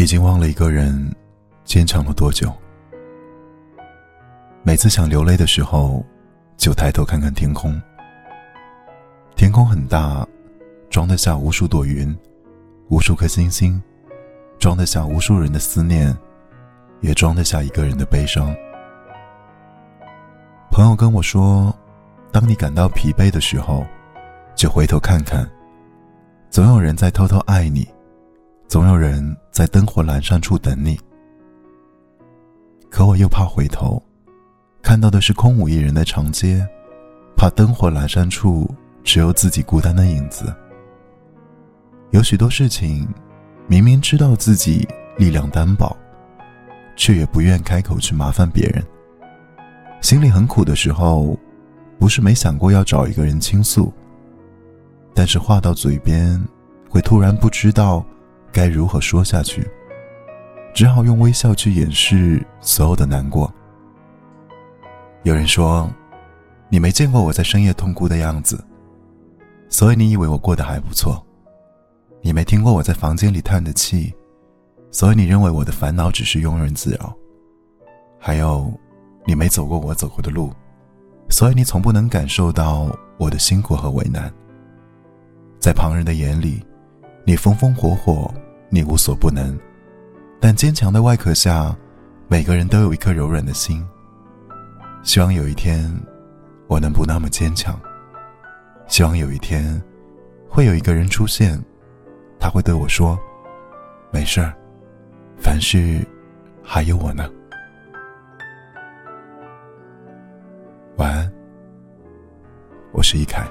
已经忘了一个人坚强了多久。每次想流泪的时候，就抬头看看天空。天空很大，装得下无数朵云，无数颗星星，装得下无数人的思念，也装得下一个人的悲伤。朋友跟我说，当你感到疲惫的时候，就回头看看，总有人在偷偷爱你。总有人在灯火阑珊处等你，可我又怕回头，看到的是空无一人的长街，怕灯火阑珊处只有自己孤单的影子。有许多事情，明明知道自己力量单薄，却也不愿开口去麻烦别人。心里很苦的时候，不是没想过要找一个人倾诉，但是话到嘴边，会突然不知道。该如何说下去？只好用微笑去掩饰所有的难过。有人说，你没见过我在深夜痛哭的样子，所以你以为我过得还不错。你没听过我在房间里叹的气，所以你认为我的烦恼只是庸人自扰。还有，你没走过我走过的路，所以你从不能感受到我的辛苦和为难。在旁人的眼里。你风风火火，你无所不能，但坚强的外壳下，每个人都有一颗柔软的心。希望有一天，我能不那么坚强。希望有一天，会有一个人出现，他会对我说：“没事儿，凡事还有我呢。”晚安，我是易凯。